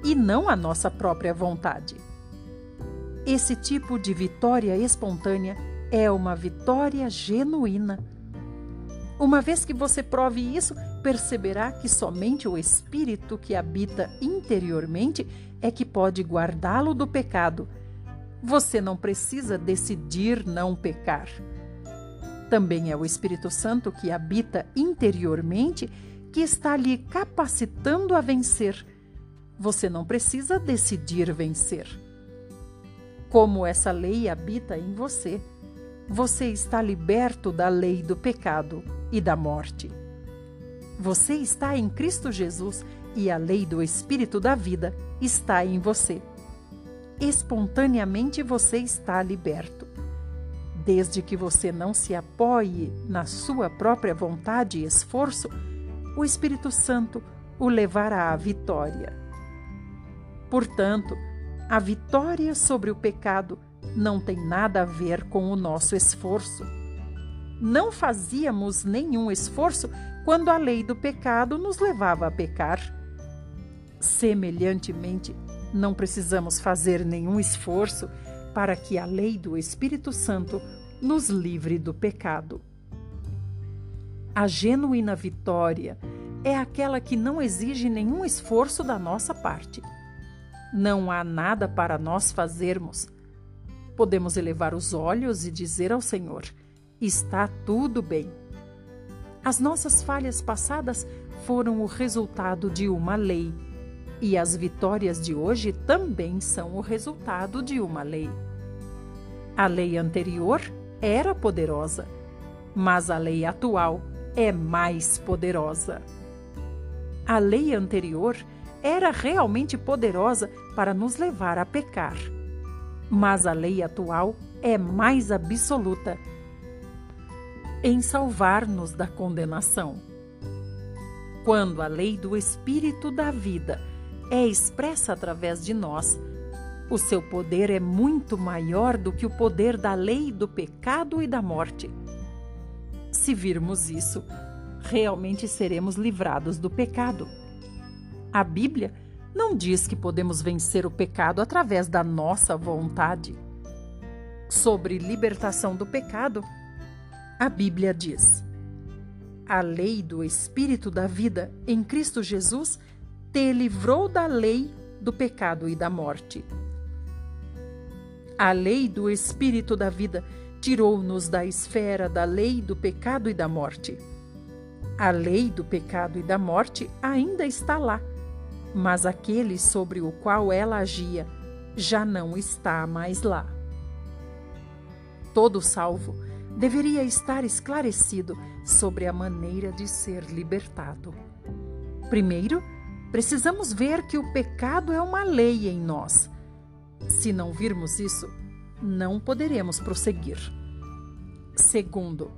e não a nossa própria vontade. Esse tipo de vitória espontânea é uma vitória genuína. Uma vez que você prove isso, perceberá que somente o espírito que habita interiormente é que pode guardá-lo do pecado. Você não precisa decidir não pecar. Também é o Espírito Santo que habita interiormente que está lhe capacitando a vencer você não precisa decidir vencer. Como essa lei habita em você, você está liberto da lei do pecado e da morte. Você está em Cristo Jesus e a lei do Espírito da vida está em você. Espontaneamente você está liberto. Desde que você não se apoie na sua própria vontade e esforço, o Espírito Santo o levará à vitória. Portanto, a vitória sobre o pecado não tem nada a ver com o nosso esforço. Não fazíamos nenhum esforço quando a lei do pecado nos levava a pecar. Semelhantemente, não precisamos fazer nenhum esforço para que a lei do Espírito Santo nos livre do pecado. A genuína vitória é aquela que não exige nenhum esforço da nossa parte. Não há nada para nós fazermos. Podemos elevar os olhos e dizer ao Senhor: Está tudo bem. As nossas falhas passadas foram o resultado de uma lei, e as vitórias de hoje também são o resultado de uma lei. A lei anterior era poderosa, mas a lei atual é mais poderosa. A lei anterior era realmente poderosa para nos levar a pecar. Mas a lei atual é mais absoluta em salvar-nos da condenação. Quando a lei do Espírito da vida é expressa através de nós, o seu poder é muito maior do que o poder da lei do pecado e da morte. Se virmos isso, realmente seremos livrados do pecado. A Bíblia não diz que podemos vencer o pecado através da nossa vontade. Sobre libertação do pecado, a Bíblia diz: A lei do Espírito da vida em Cristo Jesus te livrou da lei do pecado e da morte. A lei do Espírito da vida tirou-nos da esfera da lei do pecado e da morte. A lei do pecado e da morte ainda está lá mas aquele sobre o qual ela agia já não está mais lá. Todo salvo deveria estar esclarecido sobre a maneira de ser libertado. Primeiro, precisamos ver que o pecado é uma lei em nós. Se não virmos isso, não poderemos prosseguir. Segundo,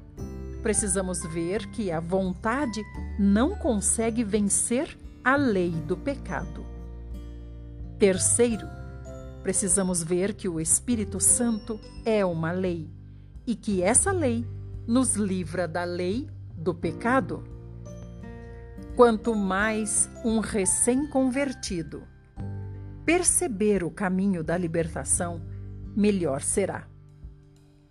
precisamos ver que a vontade não consegue vencer a lei do pecado. Terceiro, precisamos ver que o Espírito Santo é uma lei e que essa lei nos livra da lei do pecado. Quanto mais um recém-convertido perceber o caminho da libertação, melhor será.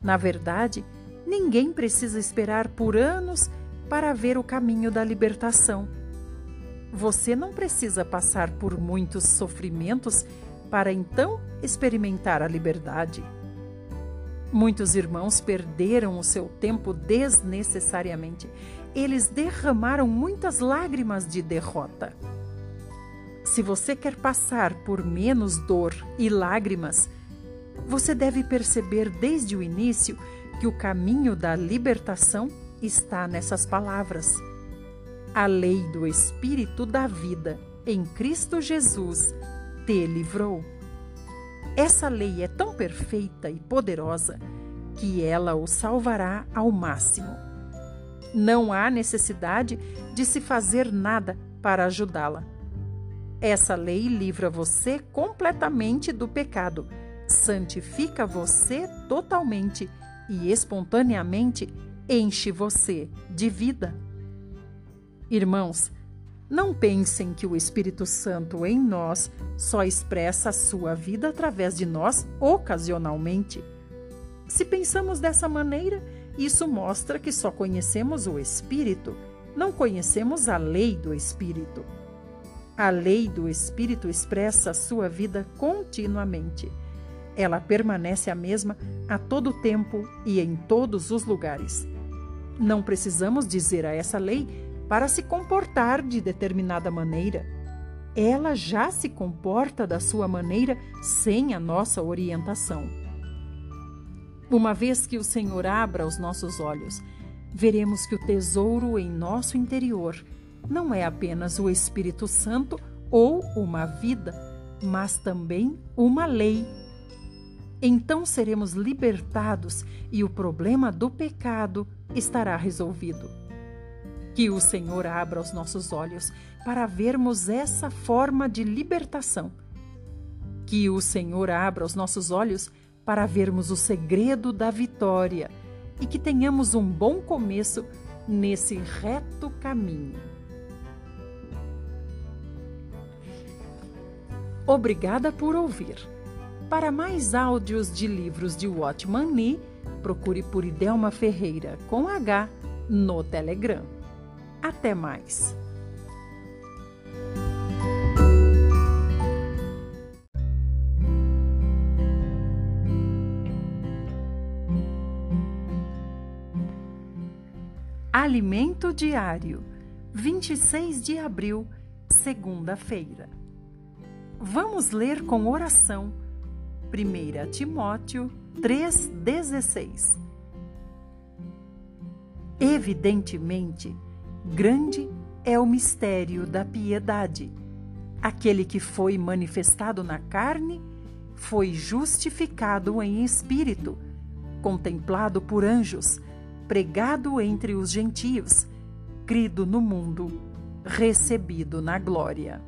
Na verdade, ninguém precisa esperar por anos para ver o caminho da libertação. Você não precisa passar por muitos sofrimentos para então experimentar a liberdade. Muitos irmãos perderam o seu tempo desnecessariamente. Eles derramaram muitas lágrimas de derrota. Se você quer passar por menos dor e lágrimas, você deve perceber desde o início que o caminho da libertação está nessas palavras. A lei do Espírito da vida em Cristo Jesus te livrou. Essa lei é tão perfeita e poderosa que ela o salvará ao máximo. Não há necessidade de se fazer nada para ajudá-la. Essa lei livra você completamente do pecado, santifica você totalmente e espontaneamente enche você de vida. Irmãos, não pensem que o Espírito Santo em nós só expressa a sua vida através de nós ocasionalmente. Se pensamos dessa maneira, isso mostra que só conhecemos o Espírito, não conhecemos a lei do Espírito. A lei do Espírito expressa a sua vida continuamente. Ela permanece a mesma a todo tempo e em todos os lugares. Não precisamos dizer a essa lei para se comportar de determinada maneira. Ela já se comporta da sua maneira sem a nossa orientação. Uma vez que o Senhor abra os nossos olhos, veremos que o tesouro em nosso interior não é apenas o Espírito Santo ou uma vida, mas também uma lei. Então seremos libertados e o problema do pecado estará resolvido. Que o Senhor abra os nossos olhos para vermos essa forma de libertação. Que o Senhor abra os nossos olhos para vermos o segredo da vitória e que tenhamos um bom começo nesse reto caminho. Obrigada por ouvir. Para mais áudios de livros de Watchman Nee, procure por Idelma Ferreira com H no Telegram. Até mais! Alimento Diário, 26 de abril, segunda-feira. Vamos ler com oração 1 Timóteo 3,16. Evidentemente, grande é o mistério da piedade. Aquele que foi manifestado na carne foi justificado em espírito, contemplado por anjos, pregado entre os gentios, crido no mundo, recebido na glória.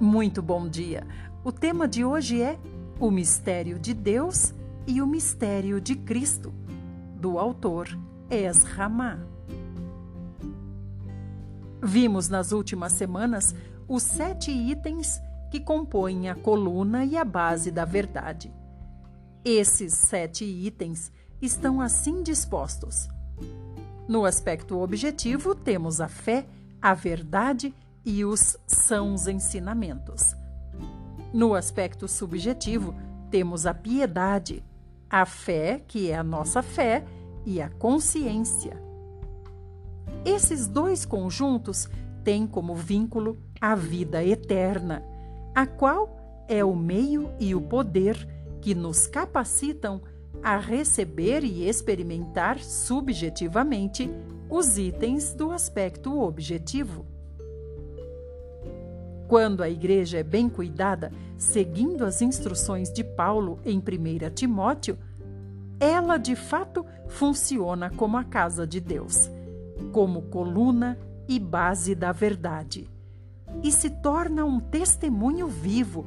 Muito bom dia! O tema de hoje é O Mistério de Deus e o Mistério de Cristo, do autor Esramá. Vimos nas últimas semanas os sete itens que compõem a coluna e a base da verdade. Esses sete itens estão assim dispostos. No aspecto objetivo, temos a fé, a verdade e os sãos ensinamentos. No aspecto subjetivo, temos a piedade, a fé, que é a nossa fé, e a consciência. Esses dois conjuntos têm como vínculo a vida eterna, a qual é o meio e o poder que nos capacitam a receber e experimentar subjetivamente os itens do aspecto objetivo. Quando a igreja é bem cuidada, seguindo as instruções de Paulo em 1 Timóteo, ela de fato funciona como a casa de Deus, como coluna e base da verdade. e se torna um testemunho vivo,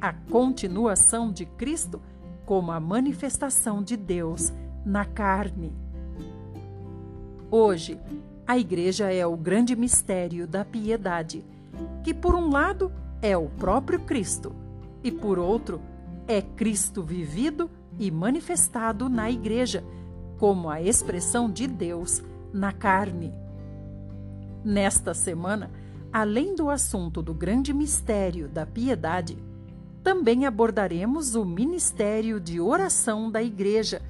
a continuação de Cristo como a manifestação de Deus na carne. Hoje, a Igreja é o grande mistério da piedade, que, por um lado, é o próprio Cristo e, por outro, é Cristo vivido e manifestado na Igreja, como a expressão de Deus na carne. Nesta semana, além do assunto do grande mistério da piedade, também abordaremos o ministério de oração da Igreja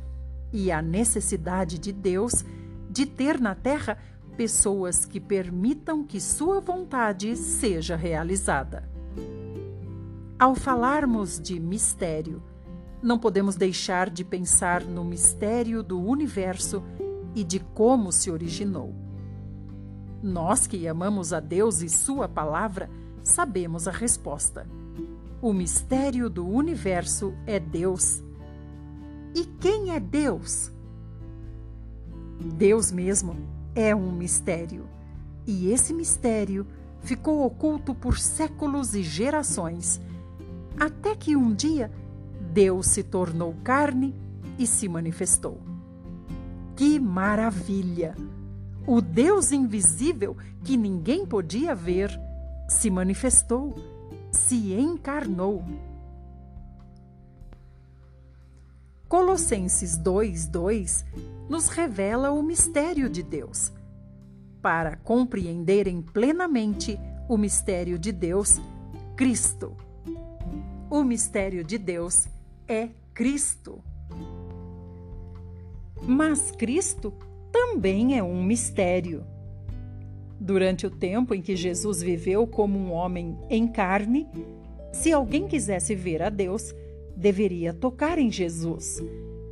e a necessidade de Deus de ter na terra pessoas que permitam que sua vontade seja realizada. Ao falarmos de mistério, não podemos deixar de pensar no mistério do universo e de como se originou. Nós que amamos a Deus e Sua palavra sabemos a resposta. O mistério do universo é Deus. E quem é Deus? Deus mesmo é um mistério. E esse mistério ficou oculto por séculos e gerações, até que um dia Deus se tornou carne e se manifestou. Que maravilha! O Deus invisível que ninguém podia ver se manifestou, se encarnou. Colossenses 2:2 nos revela o mistério de Deus. Para compreenderem plenamente o mistério de Deus, Cristo. O mistério de Deus é Cristo. Mas Cristo também é um mistério. Durante o tempo em que Jesus viveu como um homem em carne, se alguém quisesse ver a Deus, deveria tocar em Jesus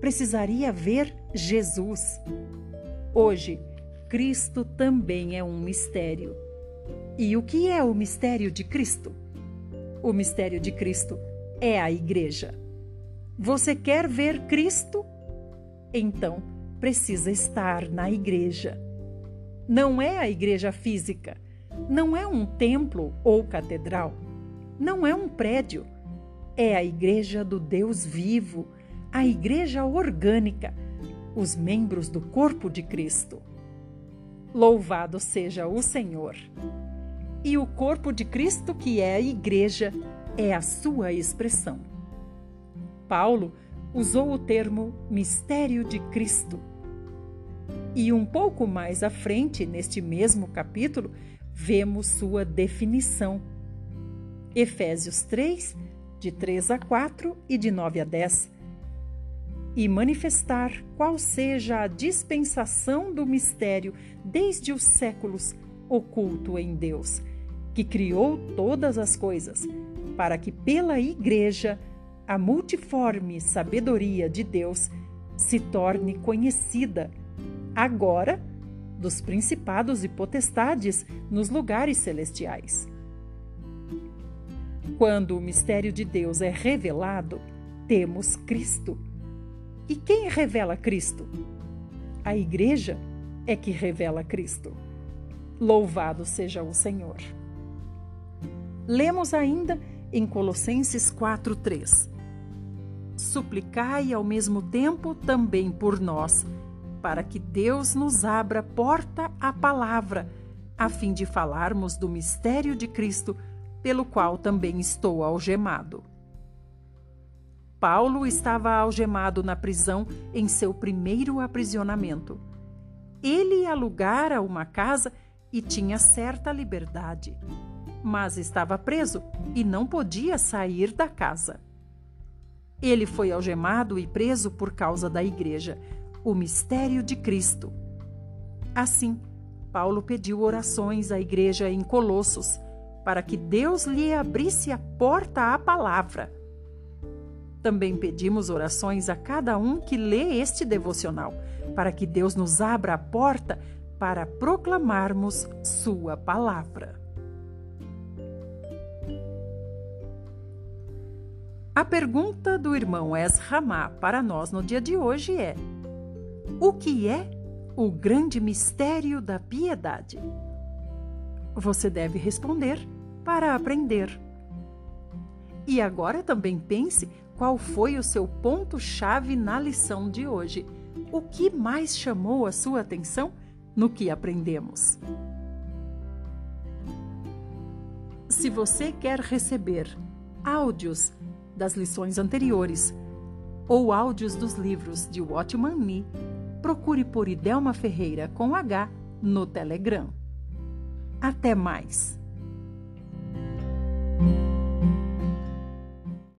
precisaria ver Jesus. Hoje, Cristo também é um mistério. E o que é o mistério de Cristo? O mistério de Cristo é a Igreja. Você quer ver Cristo? Então, precisa estar na Igreja. Não é a igreja física, não é um templo ou catedral, não é um prédio. É a igreja do Deus vivo a igreja orgânica, os membros do corpo de Cristo. Louvado seja o Senhor! E o corpo de Cristo, que é a igreja, é a sua expressão. Paulo usou o termo mistério de Cristo. E um pouco mais à frente, neste mesmo capítulo, vemos sua definição. Efésios 3, de 3 a 4 e de 9 a 10 e manifestar qual seja a dispensação do mistério desde os séculos oculto em Deus, que criou todas as coisas, para que pela Igreja a multiforme sabedoria de Deus se torne conhecida, agora, dos principados e potestades nos lugares celestiais. Quando o mistério de Deus é revelado, temos Cristo e quem revela Cristo? A igreja é que revela Cristo. Louvado seja o Senhor. Lemos ainda em Colossenses 4:3. Suplicai ao mesmo tempo também por nós, para que Deus nos abra porta à palavra, a fim de falarmos do mistério de Cristo, pelo qual também estou algemado. Paulo estava algemado na prisão em seu primeiro aprisionamento. Ele alugara uma casa e tinha certa liberdade, mas estava preso e não podia sair da casa. Ele foi algemado e preso por causa da igreja, o mistério de Cristo. Assim, Paulo pediu orações à igreja em Colossos para que Deus lhe abrisse a porta à palavra também pedimos orações a cada um que lê este devocional, para que Deus nos abra a porta para proclamarmos Sua palavra. A pergunta do irmão Esramá para nós no dia de hoje é: O que é o grande mistério da piedade? Você deve responder para aprender. E agora também pense qual foi o seu ponto-chave na lição de hoje. O que mais chamou a sua atenção no que aprendemos? Se você quer receber áudios das lições anteriores ou áudios dos livros de Watchman Nee, procure por Idelma Ferreira com H no Telegram. Até mais!